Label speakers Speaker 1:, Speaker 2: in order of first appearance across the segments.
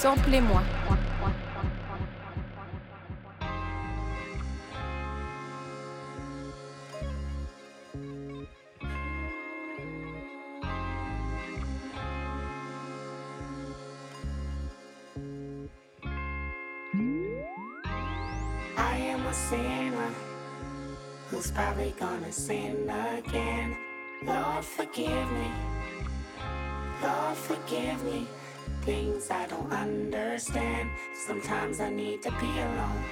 Speaker 1: Samplez-moi.
Speaker 2: I am a sinner who's probably gonna sin again. Lord, forgive me. Lord, forgive me. Things I don't understand. Sometimes I need to be alone.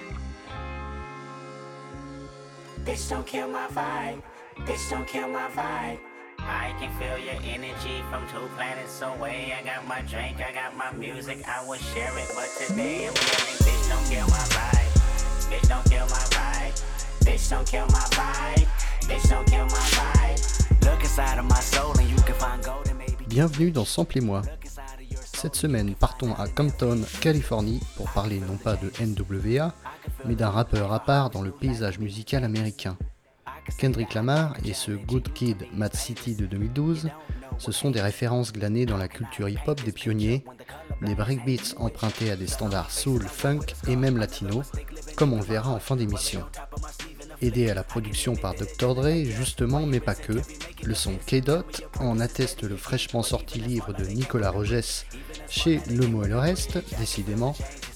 Speaker 2: Bitch, don't kill my vibe. Bitch, don't kill my vibe.
Speaker 3: I can feel your energy from two planets away. I got my drink, I got my music, I would share it, but today I'm yelling, bitch, don't kill my vibe. Bitch, don't kill my vibe. Bitch, don't kill my vibe. Bitch, don't kill my vibe. Look inside of my soul and you can find gold and maybe.
Speaker 4: Bienvenue dans Samplez-moi.
Speaker 3: Look inside of your
Speaker 4: Cette semaine, partons à Compton, Californie, pour parler non pas de NWA, mais d'un rappeur à part dans le paysage musical américain. Kendrick Lamar et ce Good Kid, Mad City de 2012, ce sont des références glanées dans la culture hip-hop des pionniers, des breakbeats empruntés à des standards soul, funk et même latino, comme on le verra en fin d'émission. Aidé à la production par Dr. Dre, justement, mais pas que, le son K-Dot en atteste le fraîchement sorti livre de Nicolas Rogès chez Le Mot et le Reste, décidément,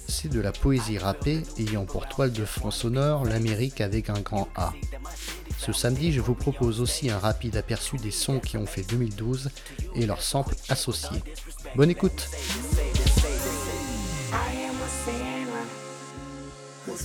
Speaker 4: c'est de la poésie rappée ayant pour toile de fond sonore l'Amérique avec un grand A. Ce samedi, je vous propose aussi un rapide aperçu des sons qui ont fait 2012 et leurs samples associés. Bonne écoute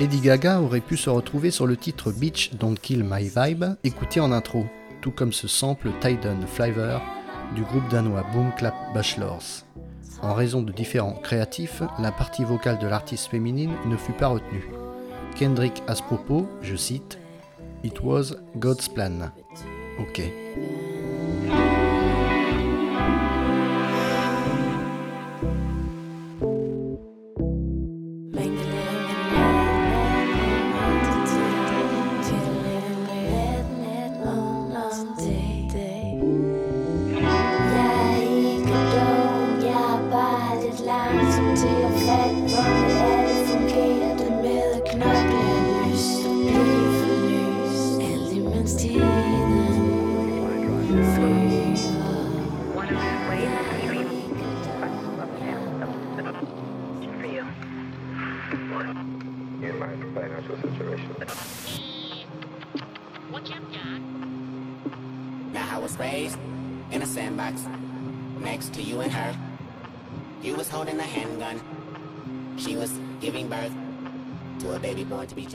Speaker 4: Lady Gaga aurait pu se retrouver sur le titre Beach Don't Kill My Vibe, écouté en intro, tout comme ce sample Tidon Flavor du groupe danois Boom Clap Bachelors. En raison de différents créatifs, la partie vocale de l'artiste féminine ne fut pas retenue. Kendrick à ce propos, je cite, It was God's plan. Ok.
Speaker 5: In
Speaker 3: a sandbox next to you and her. You was holding a handgun. She was giving birth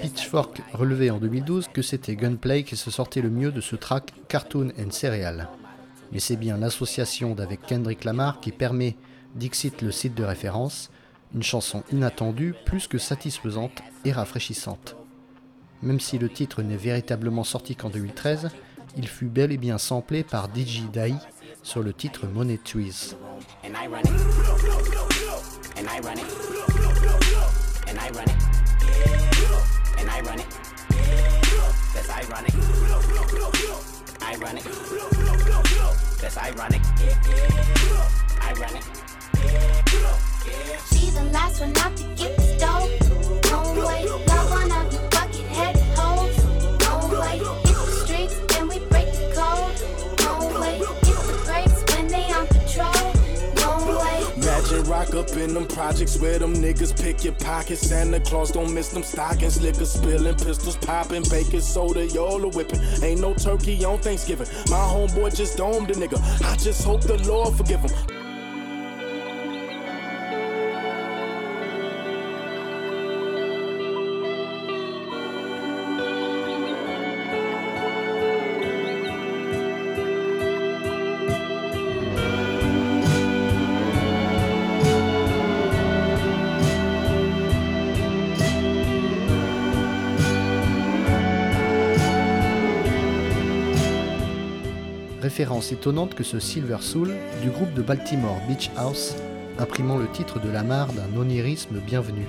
Speaker 4: Pitchfork relevait en 2012 que c'était Gunplay qui se sortait le mieux de ce track Cartoon and Serial. Mais c'est bien l'association d'avec Kendrick Lamar qui permet Dixit le site de référence, une chanson inattendue, plus que satisfaisante et rafraîchissante. Même si le titre n'est véritablement sorti qu'en 2013, il fut bel et bien samplé par DJ Dai sur le titre Money Trees.
Speaker 3: And I run it. And I run it. And I run it. And I run it. That's ironic. I run it. That's ironic. I run it.
Speaker 6: She's the last one out to get the
Speaker 7: rock up in
Speaker 1: them projects where them niggas pick your pockets. Santa Claus don't miss them stockings. Liquor spilling, pistols popping, baking soda, y'all whipping. Ain't no turkey on Thanksgiving. My homeboy just domed a nigga. I just hope the Lord forgive him.
Speaker 4: Étonnante que ce Silver Soul du groupe de Baltimore Beach House, imprimant le titre de la mare d'un onirisme bienvenu.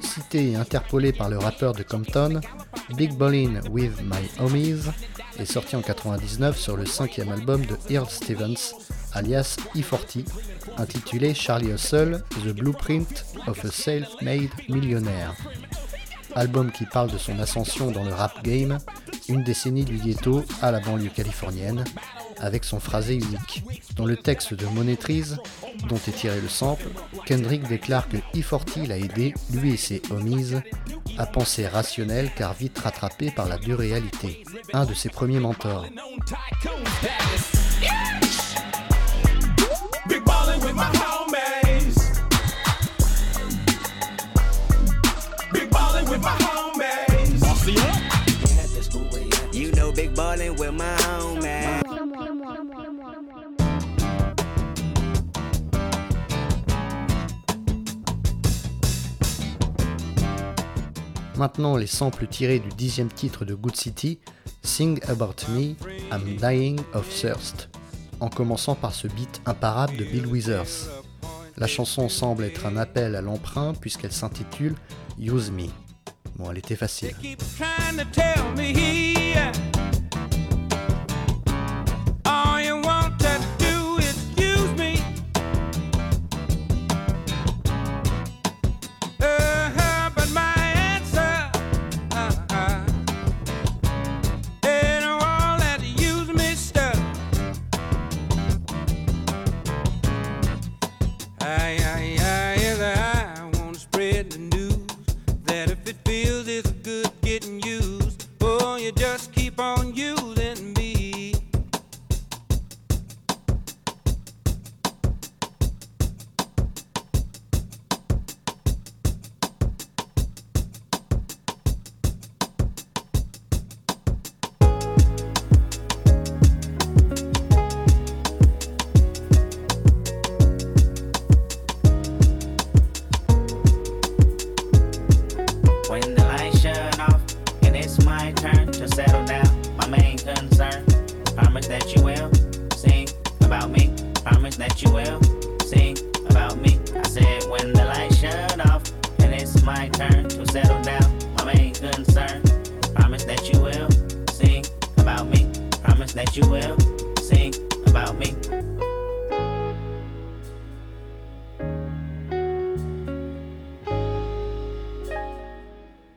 Speaker 4: Cité et interpolé par le rappeur de Compton, Big Ballin' with My Homies est sorti en 99 sur le cinquième album de Earl Stevens, alias E40, intitulé Charlie Hustle, The Blueprint of a Self-Made Millionaire. Album qui parle de son ascension dans le rap game, une décennie du ghetto à la banlieue californienne, avec son phrasé unique. Dans le texte de Monétrise, dont est tiré le sample, Kendrick déclare que E40 l'a aidé, lui et ses homies, à penser rationnel car vite rattrapé par la dure réalité. Un de ses premiers mentors.
Speaker 1: Big ballin' with my
Speaker 4: Maintenant les samples tirés du dixième titre de Good City, Sing About Me, I'm Dying of Thirst, en commençant par ce beat imparable de Bill Withers. La chanson semble être un appel à l'emprunt puisqu'elle s'intitule Use Me. Bon, elle était facile.
Speaker 8: You just keep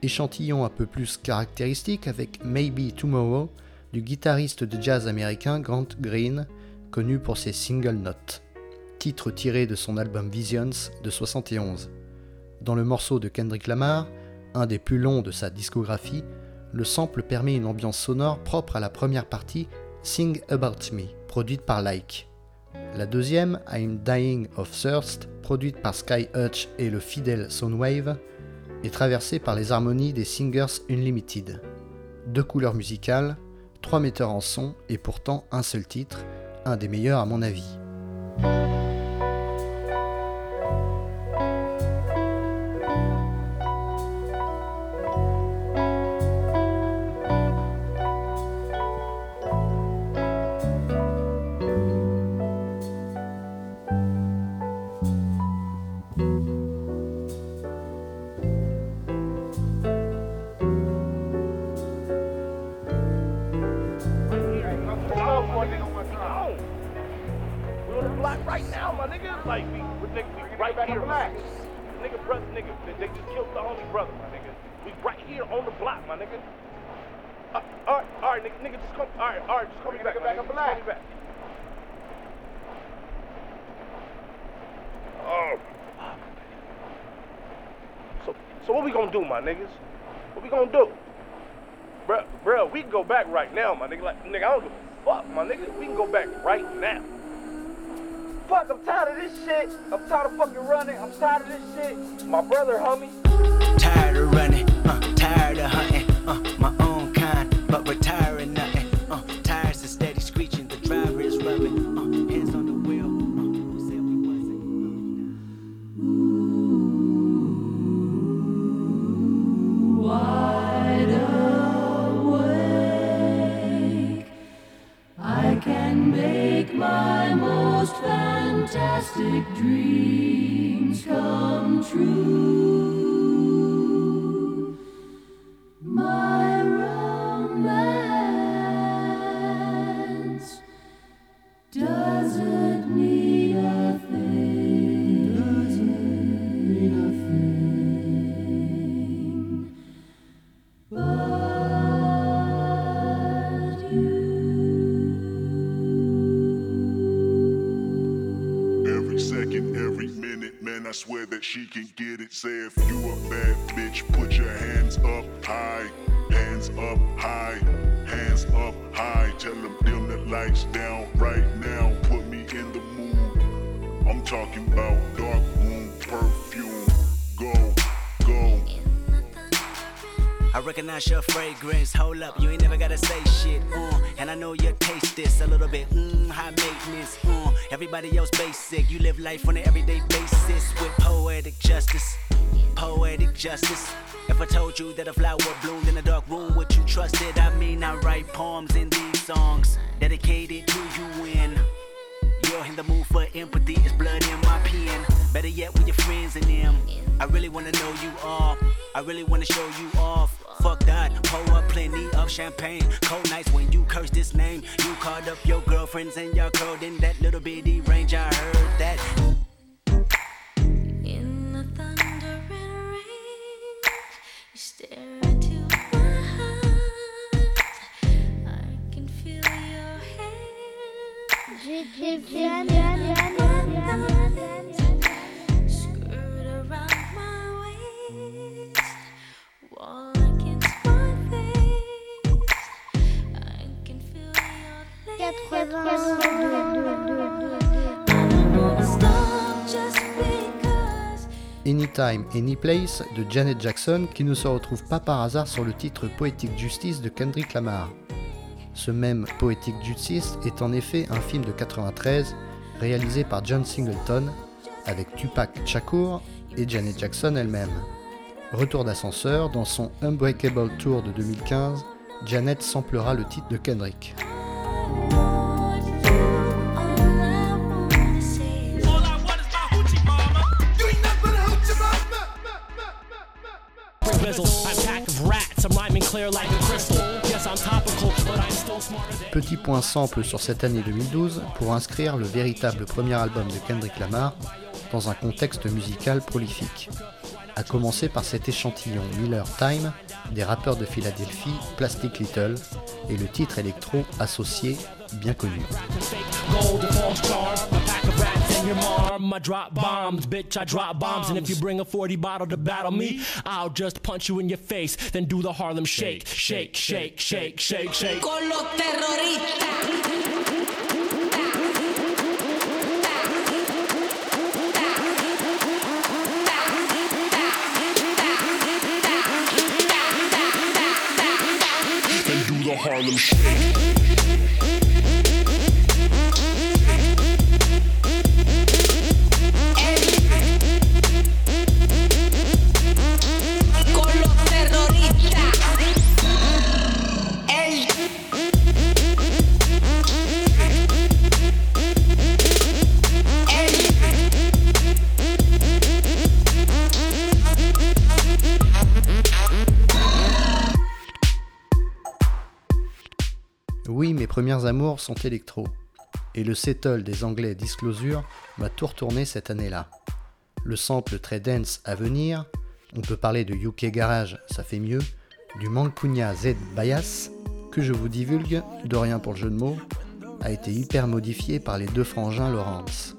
Speaker 4: échantillon un peu plus caractéristique avec Maybe Tomorrow du guitariste de jazz américain Grant Green, connu pour ses single notes, titre tiré de son album Visions de 71. Dans le morceau de Kendrick Lamar, un des plus longs de sa discographie, le sample permet une ambiance sonore propre à la première partie Sing About Me, produite par Like. La deuxième, I'm Dying of Thirst, produite par Sky Hutch et le fidèle Soundwave, est traversée par les harmonies des Singers Unlimited. Deux couleurs musicales, trois metteurs en son et pourtant un seul titre, un des meilleurs à mon avis.
Speaker 9: Nigga. I don't give a fuck, my nigga. We can go back right now. Fuck, I'm tired of this shit. I'm tired of fucking running. I'm tired of this shit. My brother, homie.
Speaker 10: Tired of running, uh, tired of hunting, uh, my own
Speaker 11: she can get it. Say if you a bad bitch, put your hands up high, hands up high, hands up high. Tell them dim the lights down right now. Put me in the mood. I'm talking about dark room perfume. Go, go.
Speaker 10: I recognize your fragrance. Hold up, you ain't never gotta say shit. Uh, and I know you taste this a little bit. Mmm, high maintenance. Uh, everybody else basic. You live life on an everyday basis with poetic justice. Poetic justice. If I told you that a flower bloomed in a dark room, would you trust it? I mean, I write poems in these songs dedicated to you when you're in the mood for empathy. It's blood in my pen. Better yet, with your friends and them. I really wanna know you all. I really wanna show you off. Fuck that, pour up plenty of champagne. Cold nights when you curse this name. You called up your girlfriends and y'all curled in that little bitty range. I heard that.
Speaker 4: Anytime, Anyplace de Janet Jackson qui ne se retrouve pas par hasard sur le titre Poetic Justice de Kendrick Lamar. Ce même Poetic Justice est en effet un film de 93 réalisé par John Singleton avec Tupac Shakur et Janet Jackson elle-même. Retour d'ascenseur, dans son Unbreakable Tour de 2015, Janet samplera le titre de Kendrick. Petit point sample sur cette année 2012 pour inscrire le véritable premier album de Kendrick Lamar dans un contexte musical prolifique. à commencer par cet échantillon Miller Time des rappeurs de Philadelphie Plastic Little et le titre électro associé bien connu.
Speaker 7: Your arm. I drop bombs, bitch, I drop bombs. And if you bring a 40 bottle to battle me, I'll just punch you in your face, then do the Harlem shake, shake, shake, shake, shake, shake.
Speaker 12: Con los terroristas.
Speaker 7: Then do the Harlem shake.
Speaker 4: Sont électro. Et le settle des Anglais Disclosure m'a tout retourné cette année-là. Le sample très dense à venir, on peut parler de UK Garage, ça fait mieux, du Mancunia Z Bias, que je vous divulgue, de rien pour le jeu de mots, a été hyper modifié par les deux frangins Lawrence.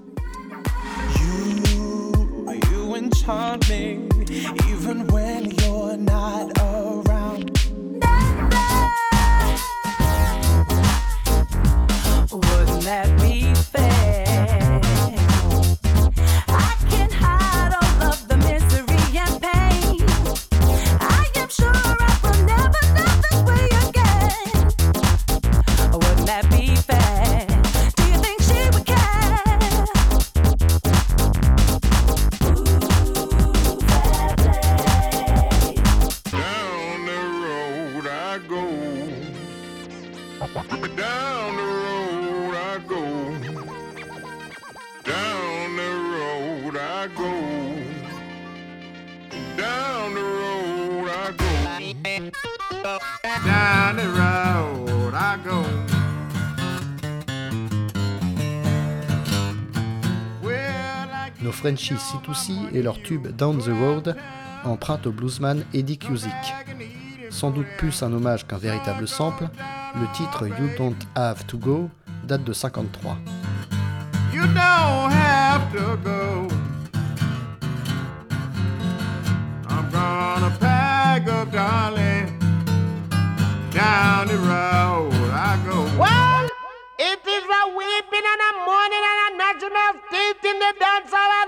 Speaker 4: Nos Frenchies C2C et leur tube Down the Road empruntent au bluesman Eddie Cusick. Sans doute plus un hommage qu'un véritable sample, le titre You Don't Have to Go date de 53.
Speaker 11: You don't have to go. I'm gonna pack up, darling. Down the road I go.
Speaker 13: Well, it is a weeping and a mourning and a national state in the dance hall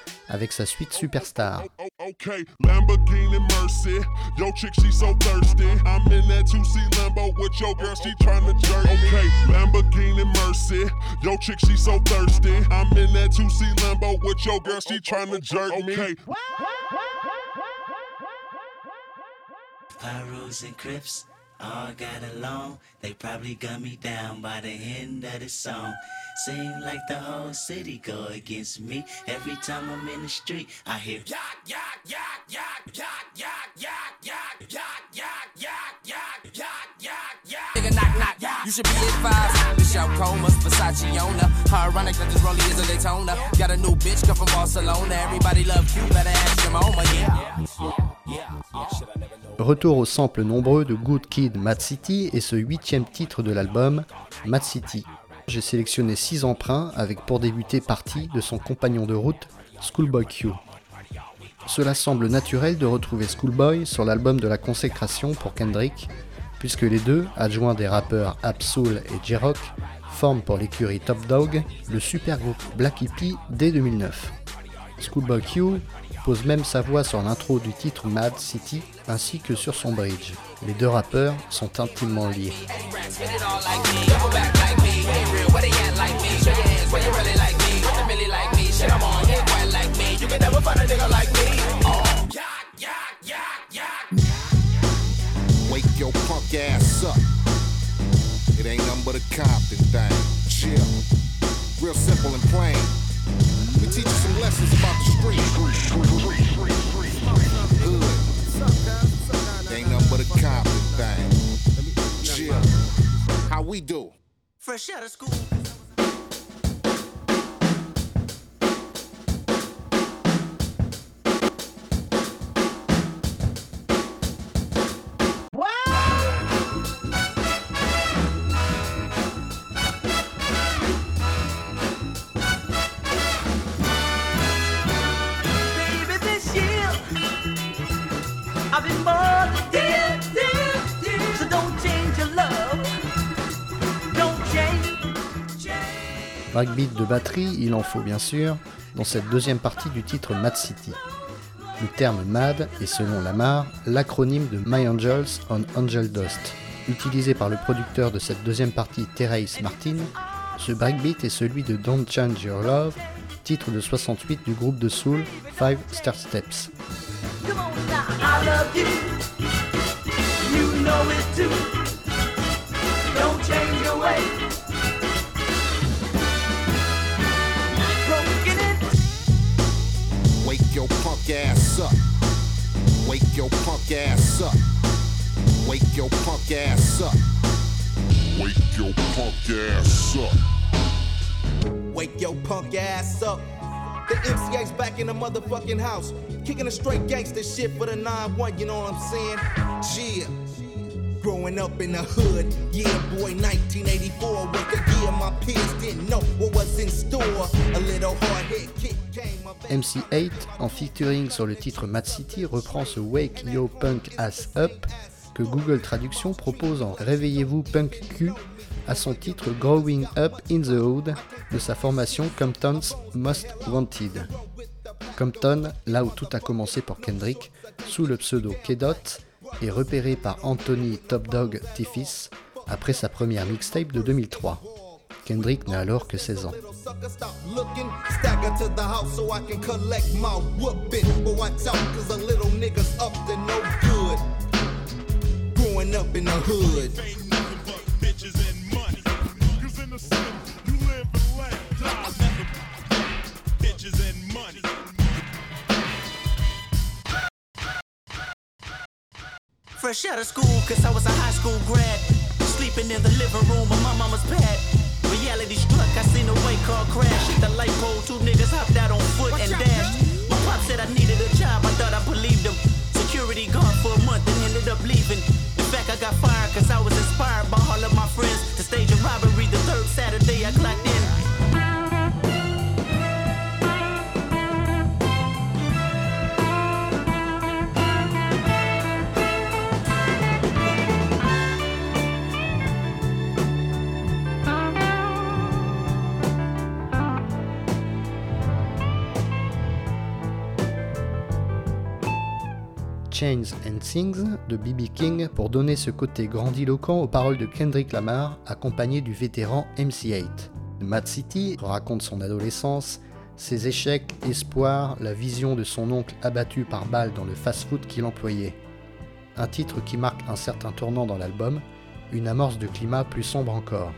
Speaker 4: avec sa suite Superstar.
Speaker 11: Okay, Lamborghini Mercy. Yo, chick, she so thirsty. I'm in that 2C Lambo with your girl, she tryna jerk. Okay, Lamborghini Mercy. Yo, chick, she so thirsty. I'm in that 2C Lambo with your girl, she tryna jerk me. Okay,
Speaker 10: Pyrus and Crips all got along. They probably gun me down by the end of the song. Seem like the whole city go against me. Every time I'm in the street, I hear yak yak yak yak yak yak yak yak yak yak yak yak yak yak yak.
Speaker 14: Nigga knock knock, you should be advised. This your comas, Versace owner. Ironic that this rollie is a Daytona. Got a new bitch come from Barcelona. Everybody love you, better ask your mama, yeah.
Speaker 4: Retour aux samples nombreux de Good Kid, Mad City et ce huitième titre de l'album, Mad City. J'ai sélectionné six emprunts avec pour débuter partie de son compagnon de route, Schoolboy Q. Cela semble naturel de retrouver Schoolboy sur l'album de la consécration pour Kendrick, puisque les deux, adjoints des rappeurs Absol et J-Rock, forment pour l'écurie Top Dog le super groupe Black Hippie dès 2009. Schoolboy Q pose même sa voix sur l'intro du titre Mad City ainsi que sur son bridge. Les deux rappeurs sont intimement liés.
Speaker 15: Real simple and plain. We teach you some lessons about the street. Ain't nothing but a thing. Chill. How we do?
Speaker 10: Fresh out of school.
Speaker 4: Breakbeat de batterie, il en faut bien sûr, dans cette deuxième partie du titre Mad City. Le terme MAD est selon Lamar l'acronyme de My Angels on Angel Dust. Utilisé par le producteur de cette deuxième partie Terrace Martin, ce breakbeat est celui de Don't Change Your Love, titre de 68 du groupe de soul Five Star Steps.
Speaker 15: Ass up. Wake your punk ass up. Wake your punk ass up.
Speaker 11: Wake your punk ass up.
Speaker 16: Wake your punk ass up. The MCA's back in the motherfucking house. Kicking a straight gangster shit for the 9-1, you know what I'm saying? Yeah. Growing up in the hood, yeah, boy, 1984 was the year my peers didn't know what was in store. A little hard hit kick came up.
Speaker 4: MC8, en featuring sur le titre Mad City, reprend ce Wake Yo Punk Ass Up que Google Traduction propose en Réveillez-vous Punk Q à son titre Growing Up in the Hood de sa formation Compton's Most Wanted. Compton, là où tout a commencé pour Kendrick, sous le pseudo K-Dot, est repéré par Anthony Top Dog Tiffis après sa première mixtape de 2003. Kendrick n'a alors que 16 ans.
Speaker 10: Fresh out of school, cause I was a high school grad. Sleeping in the living room of my mama's pad. Reality struck, I seen a white car crash. Hit the light pole, two niggas hopped out on foot and dashed. My pop said I needed a job, I thought I believed him. Security guard for a month and ended up leaving. In fact, I got fired cause I was inspired by all of my friends to stage a robbery the third Saturday I clocked in.
Speaker 4: Chains and Things de B.B. King pour donner ce côté grandiloquent aux paroles de Kendrick Lamar accompagné du vétéran MC8. Mad City raconte son adolescence, ses échecs, espoirs, la vision de son oncle abattu par balle dans le fast-food qu'il employait. Un titre qui marque un certain tournant dans l'album, une amorce de climat plus sombre encore.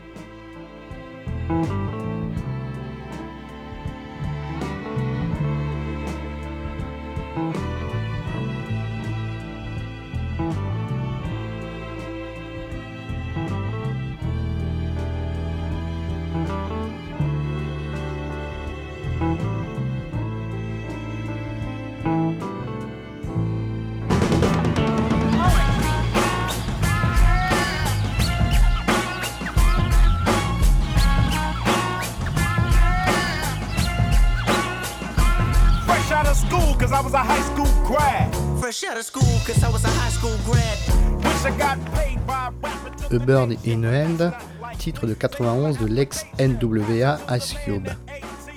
Speaker 17: Was a high school grad.
Speaker 10: Fresh out of school, cause I was a high school grad.
Speaker 17: Wish I got paid by a rapper.
Speaker 4: A Bird in a Hand, titre de 91 de l'ex-NWA Ice Cube.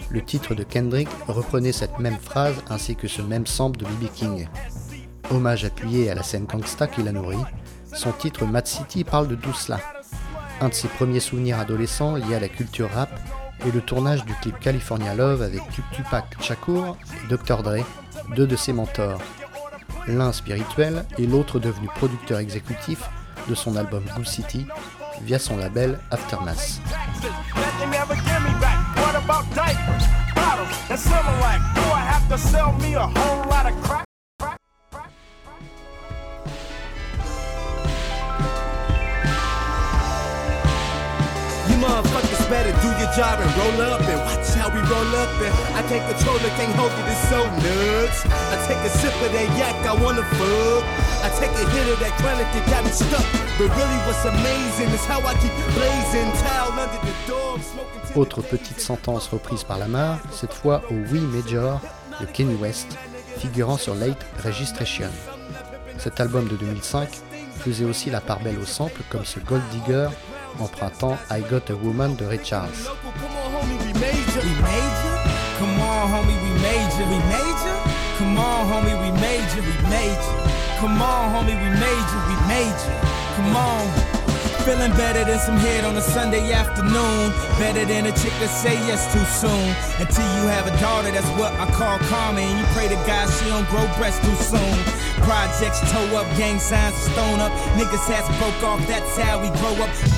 Speaker 4: Le titre de Kendrick reprenait cette même phrase ainsi que ce même sample de B.B. King. Hommage appuyé à la scène gangsta qui l'a nourri, son titre Mad City parle de tout cela. Un de ses premiers souvenirs adolescents liés à la culture rap est le tournage du clip California Love avec Tupac Shakur et Dr. Dre, deux de ses mentors. L'un spirituel et l'autre devenu producteur exécutif de son album Good City, via son label Aftermath.
Speaker 16: Your job and roll up and watch how we roll up and I can't control it, can't hold it, it's so nuts. I take a sip of that yak, I wanna fuck. I take a hit of that chronic, it got me stuck. But really what's amazing is how I keep blazing, towel under the door, I'm smoking till
Speaker 4: Autre petite sentence reprise par Lamar, cette fois au Oui Major de Kenny West, figurant sur Late Registration. Cet album de 2005 faisait aussi la part belle aux samples comme ce Gold Digger empruntant I Got a Woman de Ray.
Speaker 16: Feeling better than some head on a Sunday afternoon. Better than a chick that say yes too soon. Until you have a daughter, that's what I call karma. And you pray to God she don't grow breasts too soon. Projects toe up, gang signs stone up. Niggas hats broke off, that's how we grow up.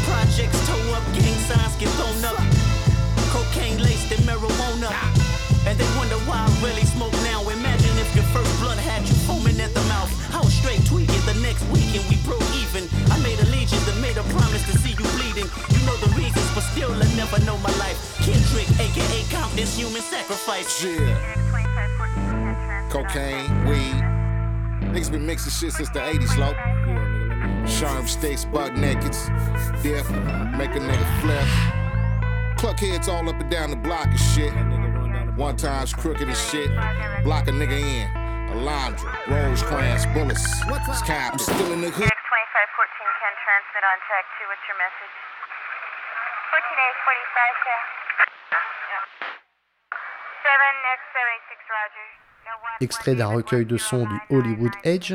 Speaker 10: I know my life. Kendrick, aka Compton's human sacrifice.
Speaker 15: Yeah. Cocaine, weed. Niggas been mixing shit since the 80s, low. Sherm sticks, buck nakeds. Dip, make a nigga flip. Cluck heads all up and down the block and shit. One time's crooked as shit. Block a nigga in. Alondra, Rosecrans, bullets. Scab, I'm still in the hood.
Speaker 18: 14A45 can. 7X76 Roger. No one.
Speaker 4: Extrait d'un recueil de sons du Hollywood Edge,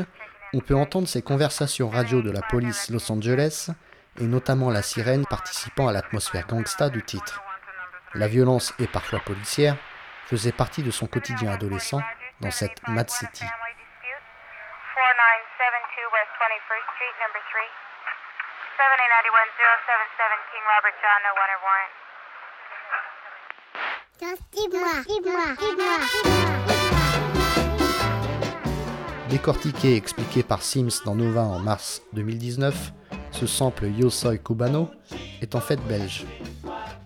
Speaker 4: on peut entendre ces conversations radio de la police Los Angeles, et notamment la sirène participant à l'atmosphère gangsta du titre. La violence, et parfois policière, faisait partie de son quotidien adolescent dans cette Mad City.
Speaker 18: 4972 West 21st Street, number 3. 7891077 King Robert John, no wanted warrant.
Speaker 6: Dis-moi, dis-moi, dis-moi, dis-moi.
Speaker 4: Décortiqué et expliqué par Sims dans Nova en mars 2019, ce sample Yo Soy Cubano est en fait belge.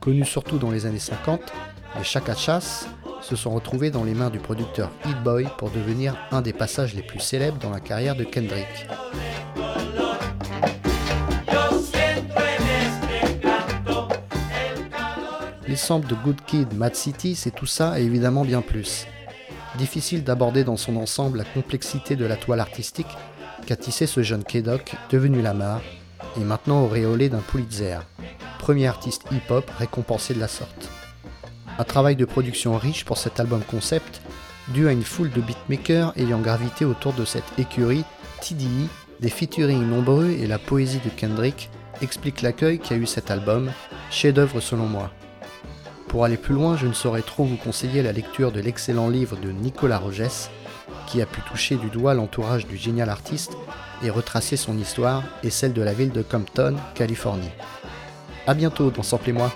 Speaker 4: Connu surtout dans les années 50, les Chacachas se sont retrouvés dans les mains du producteur Hit Boy pour devenir un des passages les plus célèbres dans la carrière de Kendrick. Les samples de Good Kid, Mad City, c'est tout ça et évidemment bien plus. Difficile d'aborder dans son ensemble la complexité de la toile artistique qu'a tissé ce jeune K-Doc devenu Lamar et maintenant auréolé d'un Pulitzer, premier artiste hip-hop récompensé de la sorte. Un travail de production riche pour cet album concept, dû à une foule de beatmakers ayant gravité autour de cette écurie TDI, des featuring nombreux et la poésie de Kendrick explique l'accueil qu'a eu cet album, chef-d'œuvre selon moi. Pour aller plus loin, je ne saurais trop vous conseiller la lecture de l'excellent livre de Nicolas Rogès, qui a pu toucher du doigt l'entourage du génial artiste et retracer son histoire et celle de la ville de Compton, Californie. A bientôt dans Sample moi.